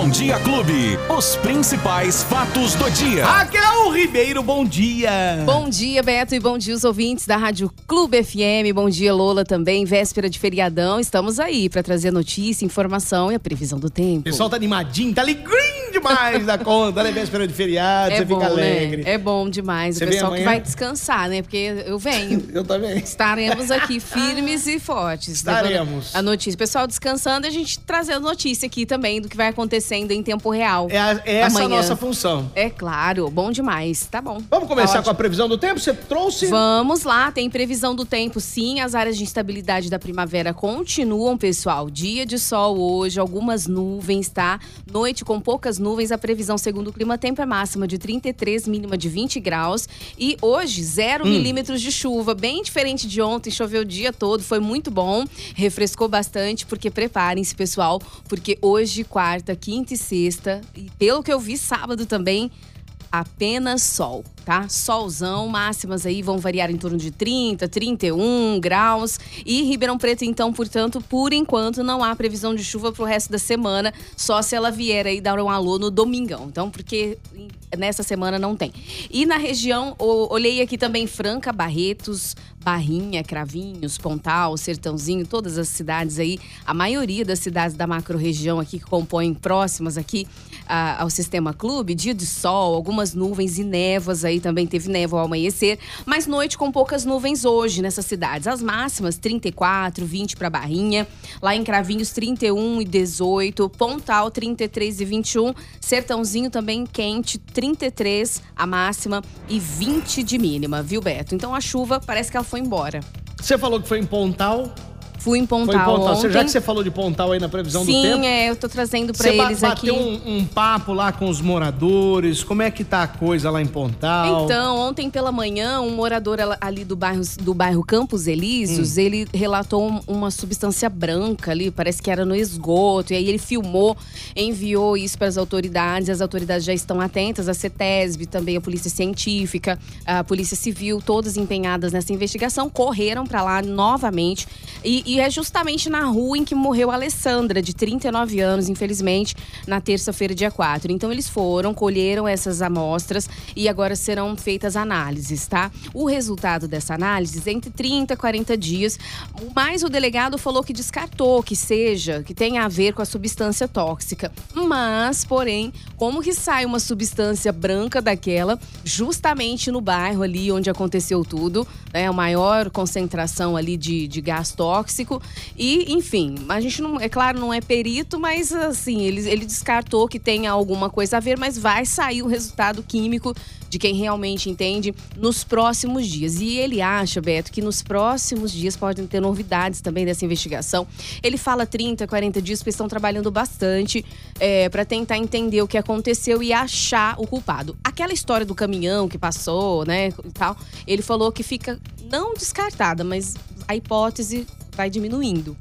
Bom Dia Clube. Os principais fatos do dia. Raquel Ribeiro, bom dia. Bom dia, Beto, e bom dia os ouvintes da Rádio Clube FM. Bom dia, Lola, também. Véspera de feriadão. Estamos aí para trazer notícia, informação e a previsão do tempo. O pessoal tá animadinho, tá alegrinho demais da conta, né? Véspera de feriado, É você bom, fica alegre. né? É bom demais. Você o pessoal que vai descansar, né? Porque eu venho. Eu também. Estaremos aqui firmes e fortes. Estaremos. levando A notícia. Pessoal descansando, a gente trazendo notícia aqui também do que vai acontecendo em tempo real. É, a- é essa a nossa função. É claro, bom demais. Tá bom. Vamos começar Tá com a previsão do tempo? Você trouxe? Vamos lá, tem previsão do tempo sim. As áreas de instabilidade da primavera continuam, pessoal. Dia de sol hoje, algumas nuvens, tá? Noite com poucas nuvens. A previsão, segundo o clima tempo, é máxima de 33, mínima de 20 graus. E hoje, zero milímetros de chuva. Bem diferente de ontem, choveu o dia todo, foi muito bom. Refrescou bastante, porque preparem-se, pessoal, porque hoje, quarta, quinta e sexta, e pelo que eu vi, sábado também, apenas sol, tá? Solzão, máximas aí vão variar em torno de 30, 31 graus. E Ribeirão Preto, então, portanto, por enquanto não há previsão de chuva pro resto da semana, só se ela vier aí dar um alô no domingão. Então, porque nessa semana não tem. E na região, o- olhei aqui também Franca, Barretos, Barrinha, Cravinhos, Pontal, Sertãozinho, todas as cidades aí, a maioria das cidades da macro-região aqui que compõem próximas aqui ah, ao Sistema Clube, dia de sol, algumas nuvens e névoas aí também teve névoa ao amanhecer, mas noite com poucas nuvens hoje nessas cidades. As máximas 34, 20 para Barrinha, lá em Cravinhos 31 e 18, Pontal 33 e 21, Sertãozinho também quente 33 a máxima e 20 de mínima, viu Beto? Então a chuva parece que ela foi embora. Você falou que foi em Pontal. Fui em Pontal, Foi em Pontal. Você- ontem. Já que você falou de Pontal aí na previsão do Sim, tempo. é, eu tô trazendo Você ba- eles aqui. bateu um, um papo lá com os moradores? Como é que tá a coisa lá em Pontal? Então, ontem pela manhã, um morador ali do bairro, do bairro Campos Elíseos, Hum. ele relatou um- uma substância branca ali, parece que era no esgoto. E aí ele filmou, enviou isso para as autoridades. As autoridades já estão atentas, a CETESB, também a Polícia Científica, a Polícia Civil, todas empenhadas nessa investigação, correram para lá novamente. E, e é justamente na rua em que morreu a Alessandra, de 39 anos, infelizmente, na terça-feira, dia 4. Então eles foram, colheram essas amostras e agora serão feitas análises, tá? O resultado dessa análise entre 30 e 40 dias. Mas o delegado falou que descartou que seja, que tenha a ver com a substância tóxica. Mas, porém, como que sai uma substância branca daquela, justamente no bairro ali onde aconteceu tudo, né? A maior concentração ali de, de gás tóxico. E, enfim, a gente não, é claro, não é perito, mas assim, ele, ele descartou que tenha alguma coisa a ver, mas vai sair o resultado químico de quem realmente entende nos próximos dias. E ele acha, Beto, que nos próximos dias podem ter novidades também dessa investigação. Ele fala 30, 40 dias, porque estão trabalhando bastante para tentar entender o que aconteceu e achar o culpado. Aquela história do caminhão que passou, né, e tal, ele falou que fica não descartada, mas a hipótese vai diminuindo.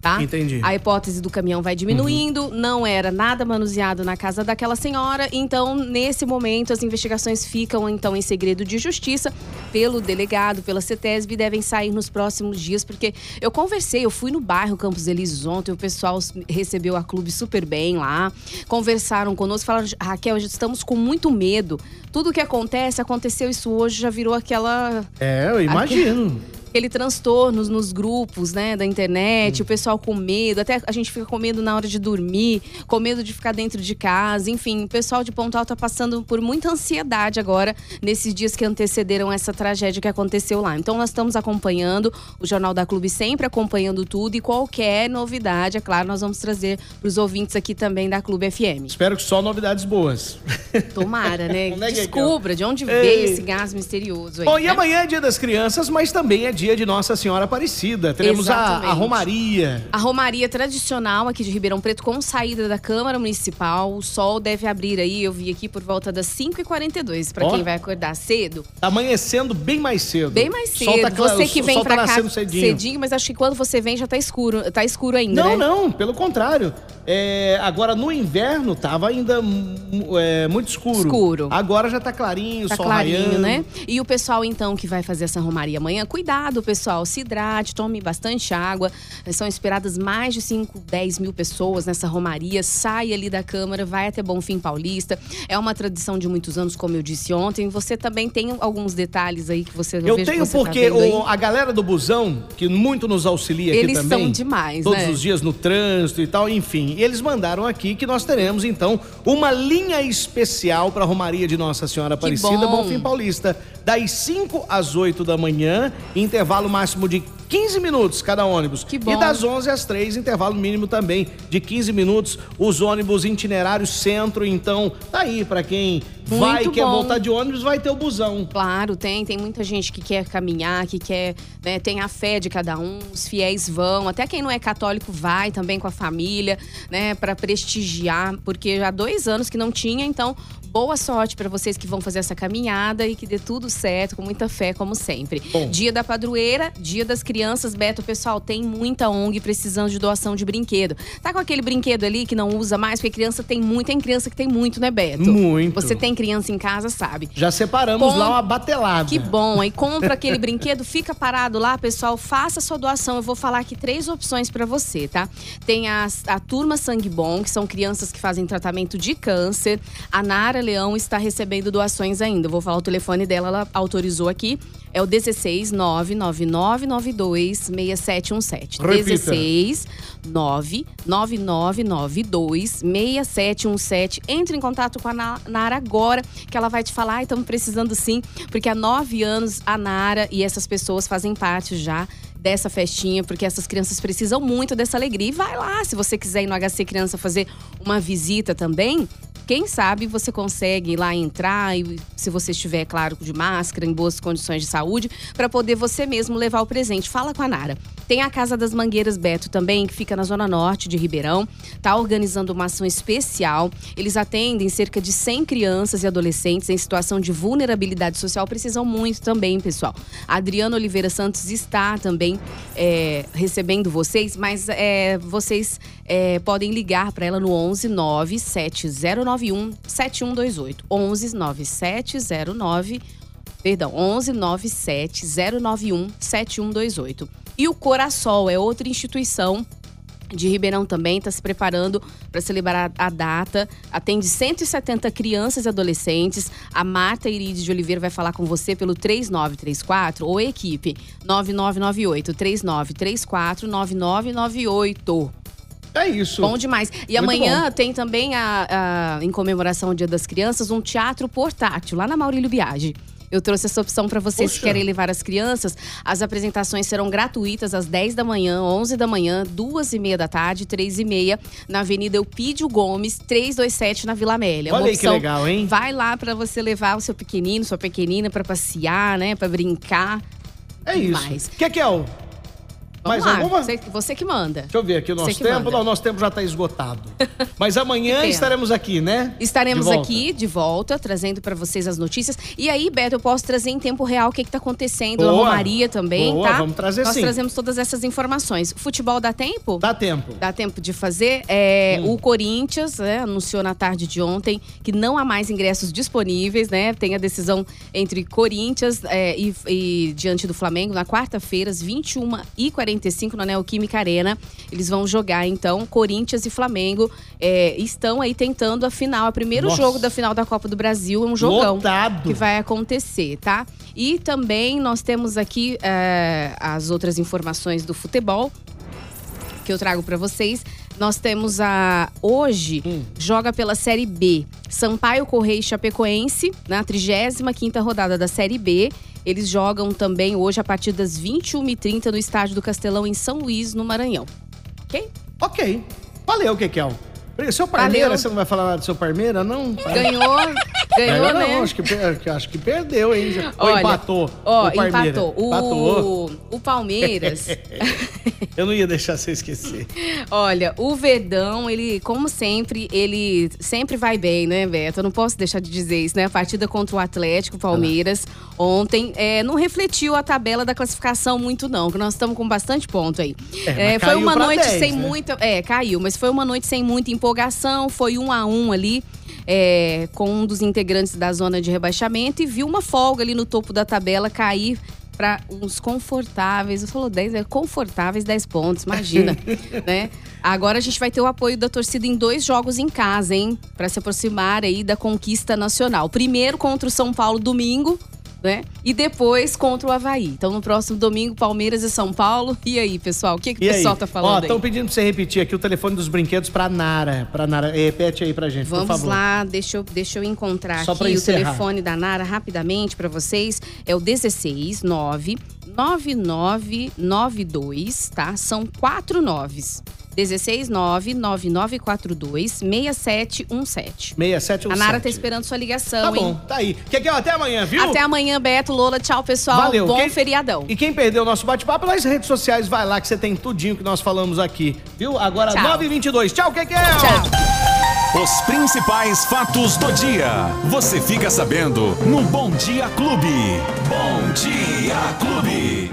Tá? Entendi. A hipótese do caminhão vai diminuindo, não era nada manuseado na casa daquela senhora, então nesse momento as investigações ficam então em segredo de justiça pelo delegado, pela CETESB, e devem sair nos próximos dias, porque eu conversei, eu fui no bairro Campos Elíseos ontem, o pessoal recebeu a clube super bem lá, conversaram conosco, falaram, Raquel, estamos com muito medo, tudo que acontece, aconteceu isso hoje, já virou aquela É, eu imagino. Aquele transtorno nos grupos, né, da internet, o pessoal com medo, até a gente fica com medo na hora de dormir, com medo de ficar dentro de casa, enfim, o pessoal de Pontal tá passando por muita ansiedade agora nesses dias que antecederam essa tragédia que aconteceu lá. Então nós estamos acompanhando o Jornal da Clube sempre acompanhando tudo e qualquer novidade, é claro, nós vamos trazer para os ouvintes aqui também da Clube FM. Espero que só novidades boas. Tomara, né? É é é? Descubra de onde Ei. veio esse gás misterioso aí. Bom, e né? amanhã é dia das crianças, mas também é dia de Nossa Senhora Aparecida. Teremos a, a Romaria. A Romaria tradicional aqui de Ribeirão Preto, com saída da Câmara Municipal. O sol deve abrir aí, eu vi aqui por volta das 5h42, para quem vai acordar cedo. Tá amanhecendo bem mais cedo. Bem mais sol cedo. tá você que vem pra tá cá nascendo cedinho. mas acho que quando você vem já tá escuro. Tá escuro ainda, Não, né? não, pelo contrário. É, agora no inverno tava ainda é, muito escuro. Escuro. Agora já tá clarinho, Tá sol clarinho, raiando. né? E o pessoal, então, que vai fazer essa romaria amanhã, cuidado, pessoal. Se hidrate, tome bastante água. São esperadas mais de 5, 10 mil pessoas nessa romaria. Sai ali da Câmara, vai até Bonfim Paulista. É uma tradição de muitos anos, como eu disse ontem. Você também tem alguns detalhes aí que você Eu tenho você porque tá vendo aí. o- a galera do busão, que muito nos auxilia aqui Eles também. são demais, Todos né? os dias no trânsito e tal, enfim. E eles mandaram aqui que nós teremos, então, uma linha especial para a Romaria de Nossa Senhora Aparecida. Bonfim Paulista. Das 5 às 8 da manhã, intervalo máximo de 15 minutos cada ônibus. Que bom. E das 11 às 3, intervalo mínimo também de 15 minutos. Os ônibus itinerário centro, então, tá aí para quem vai e Muito quer voltar de ônibus, vai ter o busão. Claro, tem. Tem muita gente que quer caminhar, que quer. né, tem a fé de cada um, os fiéis vão. Até quem não é católico vai também com a família, né? Pra prestigiar, porque há dois anos que não tinha, então. Boa sorte para vocês que vão fazer essa caminhada e que dê tudo certo, com muita fé, como sempre. Bom. Dia da padroeira, dia das crianças. Beto, pessoal, tem muita ONG precisando de doação de brinquedo. Tá com aquele brinquedo ali que não usa mais, porque criança tem muito, tem criança que tem muito, né, Beto? Muito. Você tem criança em casa, sabe? Já separamos Com- lá uma batelada. Que bom, aí compra aquele brinquedo, fica parado lá, pessoal, faça sua doação. Eu vou falar aqui três opções pra você, tá? Tem as- a, Turma Sangue Bom, que são crianças que fazem tratamento de câncer. A Nara Leão está recebendo doações ainda. Eu vou falar o telefone dela, ela autorizou aqui. É o 16 99992 6717. Repita. 16 99992 6717. Entre em contato com a Na- Nara agora, que ela vai te falar. Ai, estamos precisando sim, porque há nove anos a Nara e essas pessoas fazem parte já dessa festinha, porque essas crianças precisam muito dessa alegria. E vai lá, se você quiser ir no HC Criança fazer uma visita também. Quem sabe você consegue lá entrar e se você estiver, claro, de máscara, em boas condições de saúde, para poder você mesmo levar o presente. Fala com a Nara. Tem a Casa das Mangueiras Beto também, que fica na zona norte de Ribeirão. Tá organizando uma ação especial. Eles atendem cerca de 100 crianças e adolescentes em situação de vulnerabilidade social. Precisam muito também, pessoal. A Adriana Oliveira Santos está também é, recebendo vocês, mas é, vocês é, podem ligar para ela no 11 97091 7128. 11 9709 Perdão, 11 97 091 7128. E o Corassol é outra instituição de Ribeirão também está se preparando para celebrar a data. Atende 170 crianças e adolescentes. A Marta Iride de Oliveira vai falar com você pelo 3934 ou equipe 9998 3934 9998. É isso. Bom demais. E Muito amanhã tem também, a, a- em comemoração ao Dia das Crianças, um teatro portátil lá na Maurílio Biagi. Eu trouxe essa opção para vocês que querem levar as crianças. As apresentações serão gratuitas às 10 da manhã, 11 da manhã, 2 e meia da tarde, 3 e meia, na Avenida Eupídio Gomes, 327, na Vila Amélia. Olha Uma aí que opção- legal, hein? Vai lá para você levar o seu pequenino, sua pequenina para passear, né, para brincar. É isso. Que é o? Vamos Mais lá, alguma? Você, você que manda. Deixa eu ver aqui o nosso tempo. manda. Não, nosso tempo já está esgotado. Mas amanhã estaremos aqui, né? Estaremos De aqui de volta, trazendo para vocês as notícias. E aí, Beto, eu posso trazer em tempo real o que está acontecendo na Boa. Romaria também, Boa, tá? vamos trazer Nós sim. trazemos todas essas informações. Futebol dá tempo? Dá tempo. Dá tempo de fazer. É, Hum. O Corinthians né, anunciou na tarde de ontem que não há mais ingressos disponíveis, né? Tem a decisão entre Corinthians é, e, e diante do Flamengo na quarta-feira, às 21h45, na Neoquímica Arena. Eles vão jogar, então, Corinthians e Flamengo é, estão aí tentando a final, o primeiro Nossa. jogo da final da Copa do Brasil. É um jogão Lotado. que vai acontecer, tá? E também nós temos aqui é, as outras informações do futebol que eu trago para vocês. Nós temos a hoje Hum. joga pela Série B. Sampaio Correia Chapecoense na 35ª rodada da Série B. Eles jogam também hoje a partir das 21h30 no estádio do Castelão em São Luís, no Maranhão. OK? Ok. Valeu, Kekel. Seu Parmeira, Valeu. você não vai falar nada do seu Parmeira, não? Ganhou, Ganhou, Não, né? acho que, acho que perdeu, hein? Ou Olha, empatou. Ó, o Parmeira. empatou. O, Empatou. o Palmeiras. Eu não ia deixar você esquecer. Olha, o Verdão, ele, como sempre, ele sempre vai bem, né, Beto? Eu não posso deixar de dizer isso, né? A partida contra o Atlético Palmeiras ontem é, não refletiu a tabela da classificação muito, não, que nós estamos com bastante ponto aí. É, É, foi uma noite 10, sem né? muita. É, caiu, mas foi uma noite sem muita empolgação, foi um a um ali. É, com um dos integrantes da zona de rebaixamento e viu uma folga ali no topo da tabela cair para uns confortáveis. Eu falou 10, é confortáveis 10 pontos, imagina, né? Agora a gente vai ter o apoio da torcida em dois jogos em casa, hein? Para se aproximar aí da conquista nacional. Primeiro contra o São Paulo domingo, né? E depois contra o Havaí. Então no próximo domingo, Palmeiras e São Paulo. E aí, pessoal, o que, que o E aí? pessoal tá Ó, falando estão aí? pedindo pra você repetir aqui o telefone dos brinquedos pra Nara. Pra Nara. Repete aí pra gente, por Vamos favor. lá, deixa eu, deixa eu encontrar Só pra aqui o telefone da Nara rapidamente para vocês. É o 16 9 9992, tá? São quatro noves. 16 9 9942 6717. 6717. A Nara tá esperando sua ligação, Tá bom, hein? tá aí. Quer que até amanhã, viu? Até amanhã, Beto, Lola. Tchau, pessoal. Valeu. Bom Quem- feriadão. E quem perdeu o nosso bate-papo nas redes sociais, vai lá que você tem tudinho que nós falamos aqui. Viu? Agora Tchau. 9h22. Tchau, Kekel! Tchau. Os principais fatos do dia. Você fica sabendo no Bom Dia Clube. Bom Dia Clube.